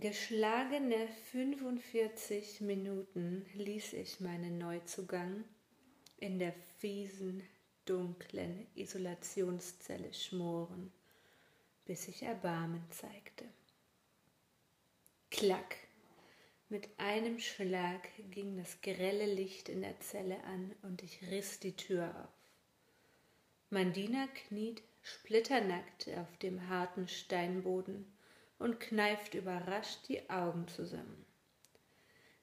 Geschlagene 45 Minuten ließ ich meinen Neuzugang in der fiesen, dunklen Isolationszelle schmoren, bis sich Erbarmen zeigte. Klack! Mit einem Schlag ging das grelle Licht in der Zelle an und ich riss die Tür auf. Mein Diener kniet splitternackt auf dem harten Steinboden und kneift überrascht die Augen zusammen.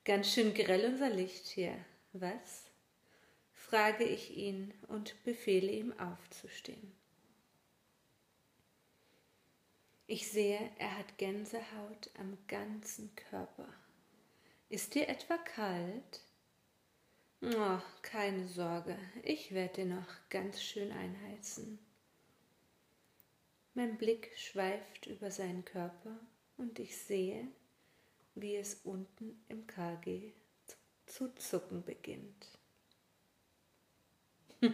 Ganz schön grell unser Licht hier, was? frage ich ihn und befehle ihm aufzustehen. Ich sehe, er hat Gänsehaut am ganzen Körper. Ist dir etwa kalt? Oh, keine Sorge, ich werde dir noch ganz schön einheizen. Mein Blick schweift über seinen Körper und ich sehe, wie es unten im KG zu zucken beginnt.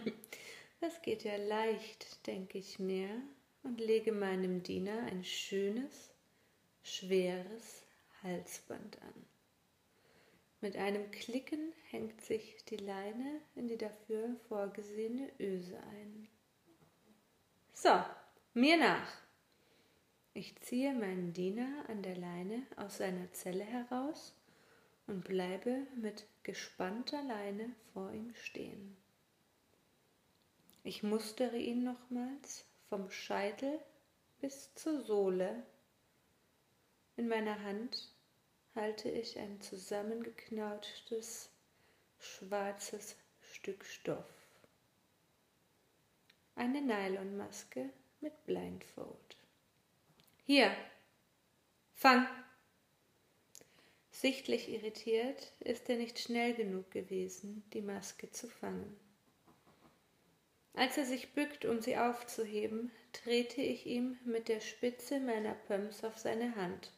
das geht ja leicht, denke ich mir, und lege meinem Diener ein schönes, schweres Halsband an. Mit einem Klicken hängt sich die Leine in die dafür vorgesehene Öse ein. So, mir nach. Ich ziehe meinen Diener an der Leine aus seiner Zelle heraus und bleibe mit gespannter Leine vor ihm stehen. Ich mustere ihn nochmals vom Scheitel bis zur Sohle. In meiner Hand halte ich ein zusammengeknautschtes schwarzes Stück Stoff. Eine Nylonmaske mit Blindfold. Hier, fang! Sichtlich irritiert ist er nicht schnell genug gewesen, die Maske zu fangen. Als er sich bückt, um sie aufzuheben, trete ich ihm mit der Spitze meiner Pumps auf seine Hand.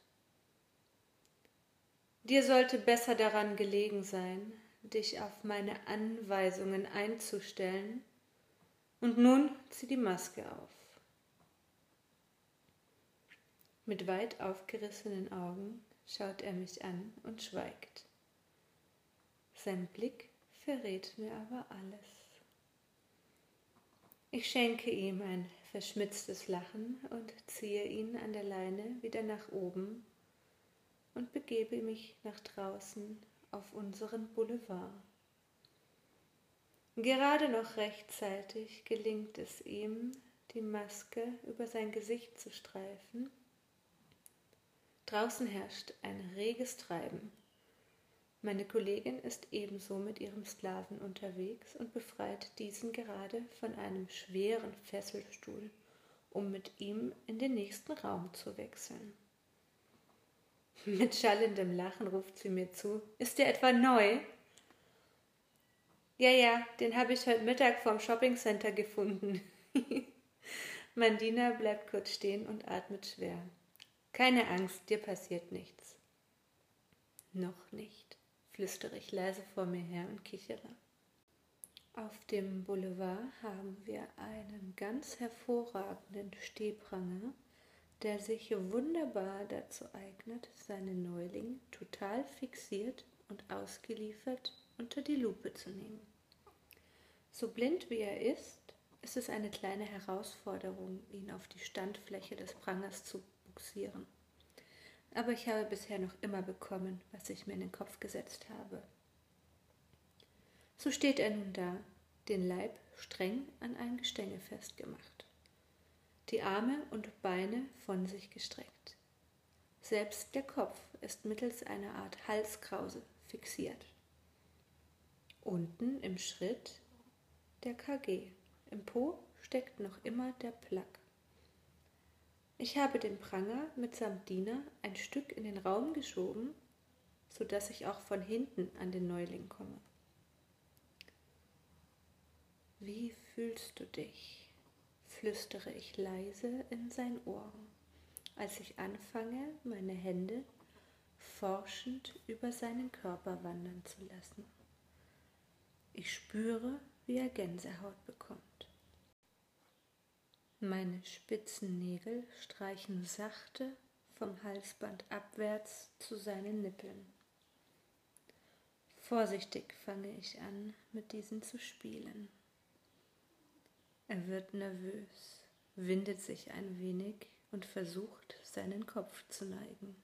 Dir sollte besser daran gelegen sein, dich auf meine Anweisungen einzustellen, und nun zieh die Maske auf. Mit weit aufgerissenen Augen schaut er mich an und schweigt. Sein Blick verrät mir aber alles. Ich schenke ihm ein verschmitztes Lachen und ziehe ihn an der Leine wieder nach oben und begebe mich nach draußen auf unseren Boulevard. Gerade noch rechtzeitig gelingt es ihm, die Maske über sein Gesicht zu streifen Draußen herrscht ein reges Treiben. Meine Kollegin ist ebenso mit ihrem Sklaven unterwegs und befreit diesen gerade von einem schweren Fesselstuhl, um mit ihm in den nächsten Raum zu wechseln. Mit schallendem Lachen ruft sie mir zu: Ist der etwa neu? Ja, ja, den habe ich heute Mittag vom Shoppingcenter gefunden. mein Diener bleibt kurz stehen und atmet schwer. Keine Angst, dir passiert nichts. Noch nicht, flüstere ich leise vor mir her und kichere. Auf dem Boulevard haben wir einen ganz hervorragenden Stehpranger, der sich wunderbar dazu eignet, seinen Neuling total fixiert und ausgeliefert unter die Lupe zu nehmen. So blind wie er ist, ist es eine kleine Herausforderung, ihn auf die Standfläche des Prangers zu buxieren. Aber ich habe bisher noch immer bekommen, was ich mir in den Kopf gesetzt habe. So steht er nun da, den Leib streng an ein Gestänge festgemacht, die Arme und Beine von sich gestreckt. Selbst der Kopf ist mittels einer Art Halskrause fixiert. Unten im Schritt der KG. Im Po steckt noch immer der Plug. Ich habe den Pranger mitsamt Diener ein Stück in den Raum geschoben, so dass ich auch von hinten an den Neuling komme. Wie fühlst du dich? flüstere ich leise in sein Ohr, als ich anfange, meine Hände forschend über seinen Körper wandern zu lassen. Ich spüre, wie er Gänsehaut bekommt. Meine spitzen Nägel streichen sachte, vom Halsband abwärts zu seinen Nippeln. Vorsichtig fange ich an, mit diesen zu spielen. Er wird nervös, windet sich ein wenig und versucht, seinen Kopf zu neigen.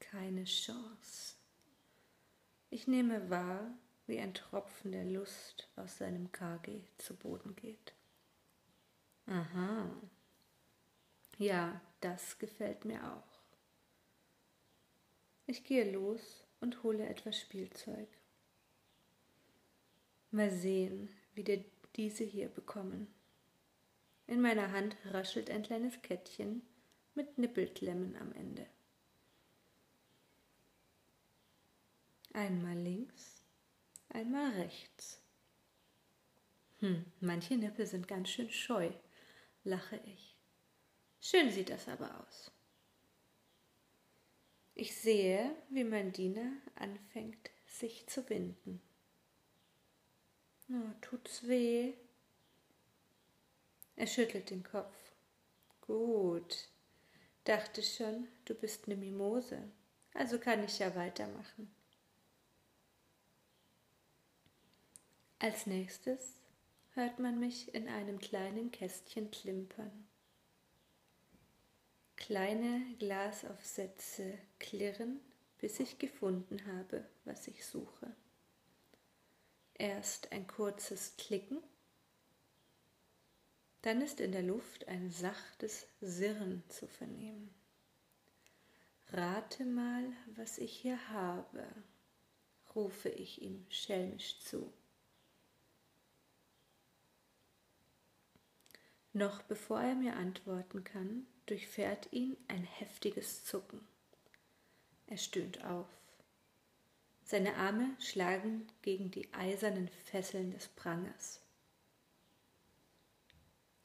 Keine Chance. Ich nehme wahr, wie ein Tropfen der Lust aus seinem KG zu Boden geht. Aha. Ja, das gefällt mir auch. Ich gehe los und hole etwas Spielzeug. Mal sehen, wie wir diese hier bekommen. In meiner Hand raschelt ein kleines Kettchen mit Nippelklemmen am Ende. Einmal links, einmal rechts. Hm, manche Nippel sind ganz schön scheu, lache ich. Schön sieht das aber aus. Ich sehe, wie mein Diener anfängt, sich zu winden. Oh, tut's weh? Er schüttelt den Kopf. Gut, dachte schon, du bist eine Mimose, also kann ich ja weitermachen. Als nächstes hört man mich in einem kleinen Kästchen klimpern. Kleine Glasaufsätze klirren, bis ich gefunden habe, was ich suche. Erst ein kurzes Klicken, dann ist in der Luft ein sachtes Sirren zu vernehmen. Rate mal, was ich hier habe, rufe ich ihm schelmisch zu. Noch bevor er mir antworten kann, durchfährt ihn ein heftiges Zucken. Er stöhnt auf. Seine Arme schlagen gegen die eisernen Fesseln des Prangers.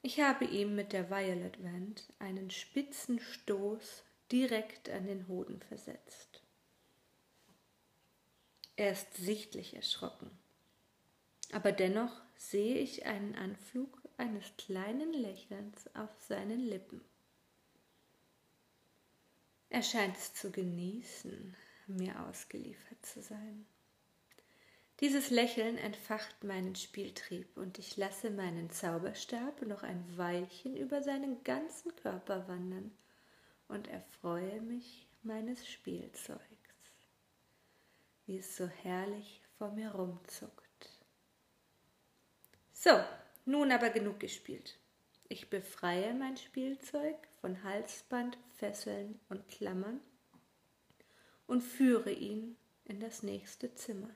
Ich habe ihm mit der Violet Wand einen spitzen Stoß direkt an den Hoden versetzt. Er ist sichtlich erschrocken, aber dennoch sehe ich einen Anflug eines kleinen Lächelns auf seinen Lippen. Er scheint es zu genießen, mir ausgeliefert zu sein. Dieses Lächeln entfacht meinen Spieltrieb und ich lasse meinen Zauberstab noch ein Weilchen über seinen ganzen Körper wandern und erfreue mich meines Spielzeugs, wie es so herrlich vor mir rumzuckt. So, nun aber genug gespielt. Ich befreie mein Spielzeug von Halsband, Fesseln und Klammern und führe ihn in das nächste Zimmer.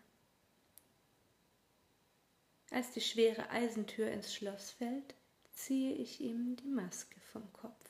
Als die schwere Eisentür ins Schloss fällt, ziehe ich ihm die Maske vom Kopf.